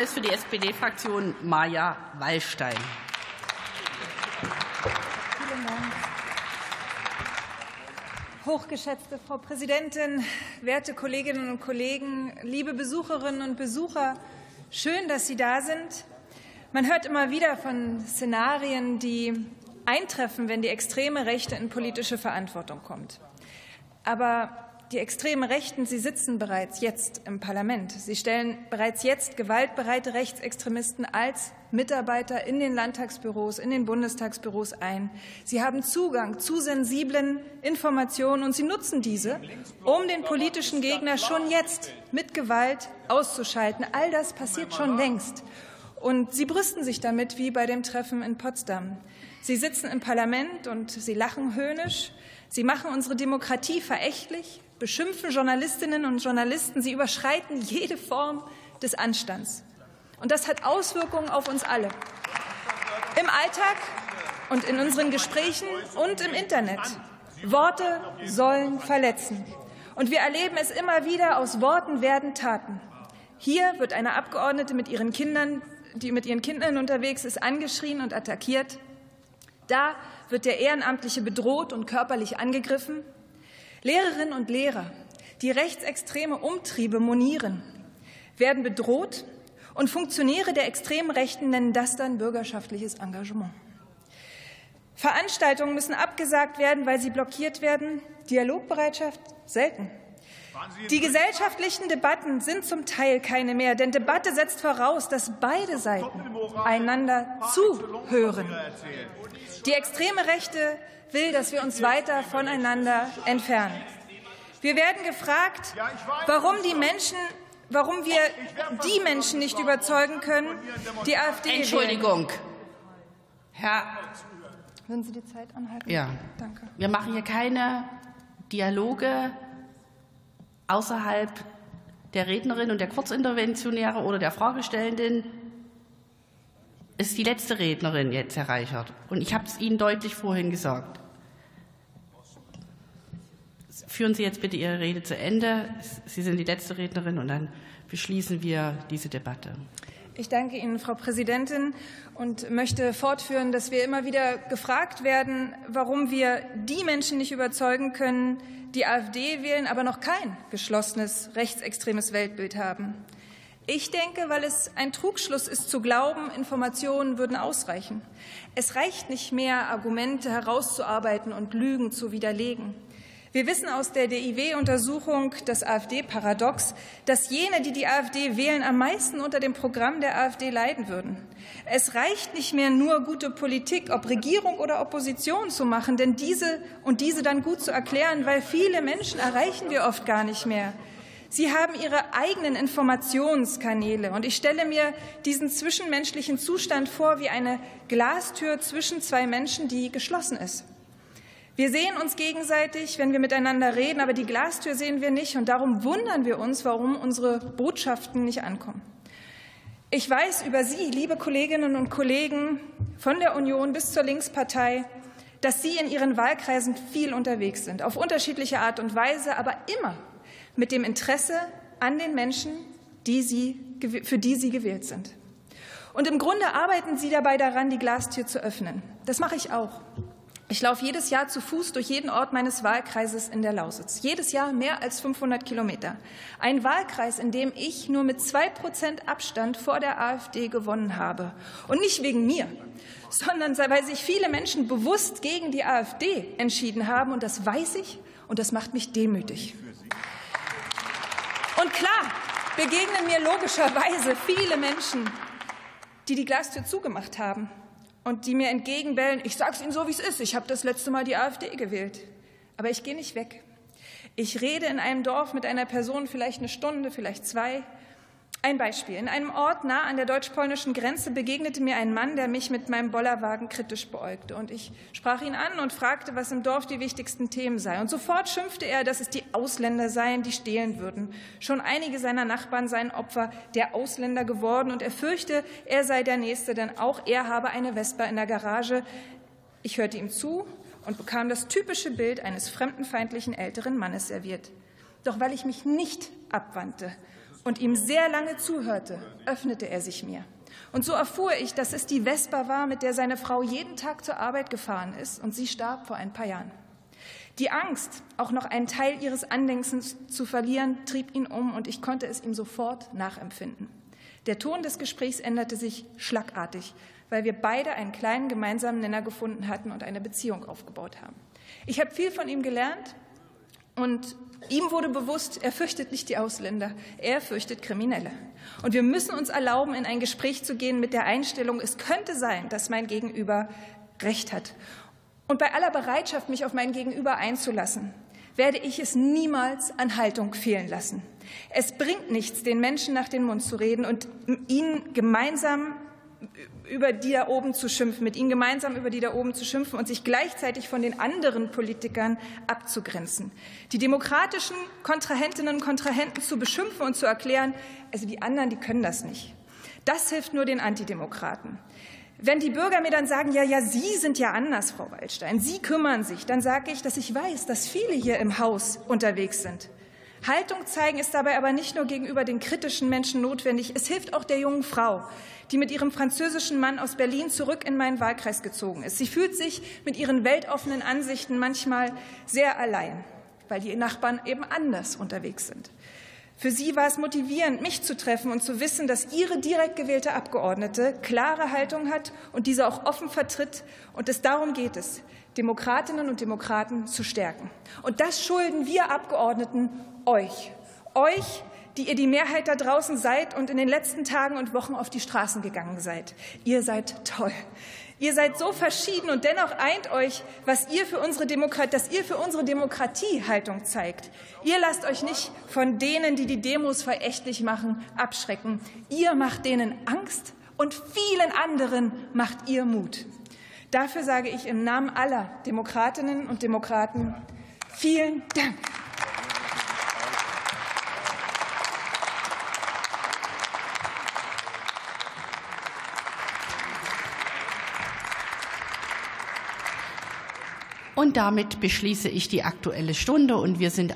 ist für die SPD-Fraktion Maja Wallstein. Vielen Dank. Hochgeschätzte Frau Präsidentin, werte Kolleginnen und Kollegen, liebe Besucherinnen und Besucher, schön, dass Sie da sind. Man hört immer wieder von Szenarien, die eintreffen, wenn die extreme Rechte in politische Verantwortung kommt. Aber die extremen Rechten, sie sitzen bereits jetzt im Parlament. Sie stellen bereits jetzt gewaltbereite Rechtsextremisten als Mitarbeiter in den Landtagsbüros, in den Bundestagsbüros ein. Sie haben Zugang zu sensiblen Informationen und sie nutzen diese, um den politischen Gegner schon jetzt mit Gewalt auszuschalten. All das passiert schon längst. Und sie brüsten sich damit wie bei dem Treffen in Potsdam. Sie sitzen im Parlament und sie lachen höhnisch. Sie machen unsere Demokratie verächtlich beschimpfen Journalistinnen und Journalisten. Sie überschreiten jede Form des Anstands. Und das hat Auswirkungen auf uns alle. Im Alltag und in unseren Gesprächen und im Internet. Worte sollen verletzen. Und wir erleben es immer wieder, aus Worten werden Taten. Hier wird eine Abgeordnete mit ihren Kindern, die mit ihren Kindern unterwegs ist, angeschrien und attackiert. Da wird der Ehrenamtliche bedroht und körperlich angegriffen. Lehrerinnen und Lehrer, die rechtsextreme Umtriebe monieren, werden bedroht und Funktionäre der extremen Rechten nennen das dann bürgerschaftliches Engagement. Veranstaltungen müssen abgesagt werden, weil sie blockiert werden. Dialogbereitschaft selten. Die gesellschaftlichen Debatten sind zum Teil keine mehr, denn Debatte setzt voraus, dass beide Seiten einander zuhören. Die extreme Rechte will, dass wir uns weiter voneinander entfernen. Wir werden gefragt, warum die Menschen warum wir die Menschen nicht überzeugen können, die AfD Entschuldigung. Herr Würden Sie die Zeit anhalten? Ja. Danke. Wir machen hier keine Dialoge außerhalb der Rednerin und der Kurzinterventionäre oder der Fragestellenden. Ist die letzte Rednerin jetzt, Herr Reichert. Und ich habe es Ihnen deutlich vorhin gesagt. Führen Sie jetzt bitte Ihre Rede zu Ende. Sie sind die letzte Rednerin und dann beschließen wir diese Debatte. Ich danke Ihnen, Frau Präsidentin, und möchte fortführen, dass wir immer wieder gefragt werden, warum wir die Menschen nicht überzeugen können, die AfD wählen, aber noch kein geschlossenes rechtsextremes Weltbild haben. Ich denke, weil es ein Trugschluss ist zu glauben, Informationen würden ausreichen. Es reicht nicht mehr, Argumente herauszuarbeiten und Lügen zu widerlegen. Wir wissen aus der DIW-Untersuchung das AfD-Paradox, dass jene, die die AfD wählen, am meisten unter dem Programm der AfD leiden würden. Es reicht nicht mehr nur gute Politik, ob Regierung oder Opposition zu machen, denn diese und diese dann gut zu erklären, weil viele Menschen erreichen wir oft gar nicht mehr. Sie haben ihre eigenen Informationskanäle. Und ich stelle mir diesen zwischenmenschlichen Zustand vor wie eine Glastür zwischen zwei Menschen, die geschlossen ist. Wir sehen uns gegenseitig, wenn wir miteinander reden, aber die Glastür sehen wir nicht. Und darum wundern wir uns, warum unsere Botschaften nicht ankommen. Ich weiß über Sie, liebe Kolleginnen und Kollegen von der Union bis zur Linkspartei, dass Sie in Ihren Wahlkreisen viel unterwegs sind, auf unterschiedliche Art und Weise, aber immer mit dem Interesse an den Menschen, die Sie, für die Sie gewählt sind. Und im Grunde arbeiten Sie dabei daran, die Glastür zu öffnen. Das mache ich auch. Ich laufe jedes Jahr zu Fuß durch jeden Ort meines Wahlkreises in der Lausitz. Jedes Jahr mehr als 500 Kilometer. Ein Wahlkreis, in dem ich nur mit zwei Prozent Abstand vor der AfD gewonnen habe. Und nicht wegen mir, sondern weil sich viele Menschen bewusst gegen die AfD entschieden haben. Und das weiß ich und das macht mich demütig. Und klar begegnen mir logischerweise viele Menschen, die die Glastür zugemacht haben und die mir entgegenbellen, ich sage es Ihnen so, wie es ist, ich habe das letzte Mal die AfD gewählt. Aber ich gehe nicht weg. Ich rede in einem Dorf mit einer Person vielleicht eine Stunde, vielleicht zwei. Ein Beispiel. In einem Ort nah an der deutsch-polnischen Grenze begegnete mir ein Mann, der mich mit meinem Bollerwagen kritisch beäugte. Und ich sprach ihn an und fragte, was im Dorf die wichtigsten Themen seien. Und sofort schimpfte er, dass es die Ausländer seien, die stehlen würden. Schon einige seiner Nachbarn seien Opfer der Ausländer geworden. Und er fürchte, er sei der Nächste, denn auch er habe eine Vespa in der Garage. Ich hörte ihm zu und bekam das typische Bild eines fremdenfeindlichen älteren Mannes serviert. Doch weil ich mich nicht abwandte und ihm sehr lange zuhörte, öffnete er sich mir. Und so erfuhr ich, dass es die Vespa war, mit der seine Frau jeden Tag zur Arbeit gefahren ist, und sie starb vor ein paar Jahren. Die Angst, auch noch einen Teil ihres Andenkens zu verlieren, trieb ihn um, und ich konnte es ihm sofort nachempfinden. Der Ton des Gesprächs änderte sich schlagartig, weil wir beide einen kleinen gemeinsamen Nenner gefunden hatten und eine Beziehung aufgebaut haben. Ich habe viel von ihm gelernt und ihm wurde bewusst, er fürchtet nicht die Ausländer, er fürchtet Kriminelle. Und wir müssen uns erlauben, in ein Gespräch zu gehen mit der Einstellung, es könnte sein, dass mein Gegenüber Recht hat. Und bei aller Bereitschaft, mich auf mein Gegenüber einzulassen, werde ich es niemals an Haltung fehlen lassen. Es bringt nichts, den Menschen nach den Mund zu reden und ihnen gemeinsam über die da oben zu schimpfen, mit ihnen gemeinsam über die da oben zu schimpfen und sich gleichzeitig von den anderen Politikern abzugrenzen. Die demokratischen Kontrahentinnen und Kontrahenten zu beschimpfen und zu erklären, also die anderen, die können das nicht. Das hilft nur den Antidemokraten. Wenn die Bürger mir dann sagen, ja, ja, Sie sind ja anders, Frau Waldstein, Sie kümmern sich, dann sage ich, dass ich weiß, dass viele hier im Haus unterwegs sind. Haltung zeigen ist dabei aber nicht nur gegenüber den kritischen Menschen notwendig, es hilft auch der jungen Frau, die mit ihrem französischen Mann aus Berlin zurück in meinen Wahlkreis gezogen ist. Sie fühlt sich mit ihren weltoffenen Ansichten manchmal sehr allein, weil die Nachbarn eben anders unterwegs sind. Für sie war es motivierend, mich zu treffen und zu wissen, dass ihre direkt gewählte Abgeordnete klare Haltung hat und diese auch offen vertritt. Und es darum geht es, Demokratinnen und Demokraten zu stärken. Und das schulden wir Abgeordneten euch. Euch, die ihr die Mehrheit da draußen seid und in den letzten Tagen und Wochen auf die Straßen gegangen seid. Ihr seid toll. Ihr seid so verschieden und dennoch eint euch, was ihr für unsere Demokratie, dass ihr für unsere Demokratie Haltung zeigt. Ihr lasst euch nicht von denen, die die Demos verächtlich machen, abschrecken. Ihr macht denen Angst und vielen anderen macht ihr Mut. Dafür sage ich im Namen aller Demokratinnen und Demokraten vielen Dank. Und damit beschließe ich die Aktuelle Stunde und wir sind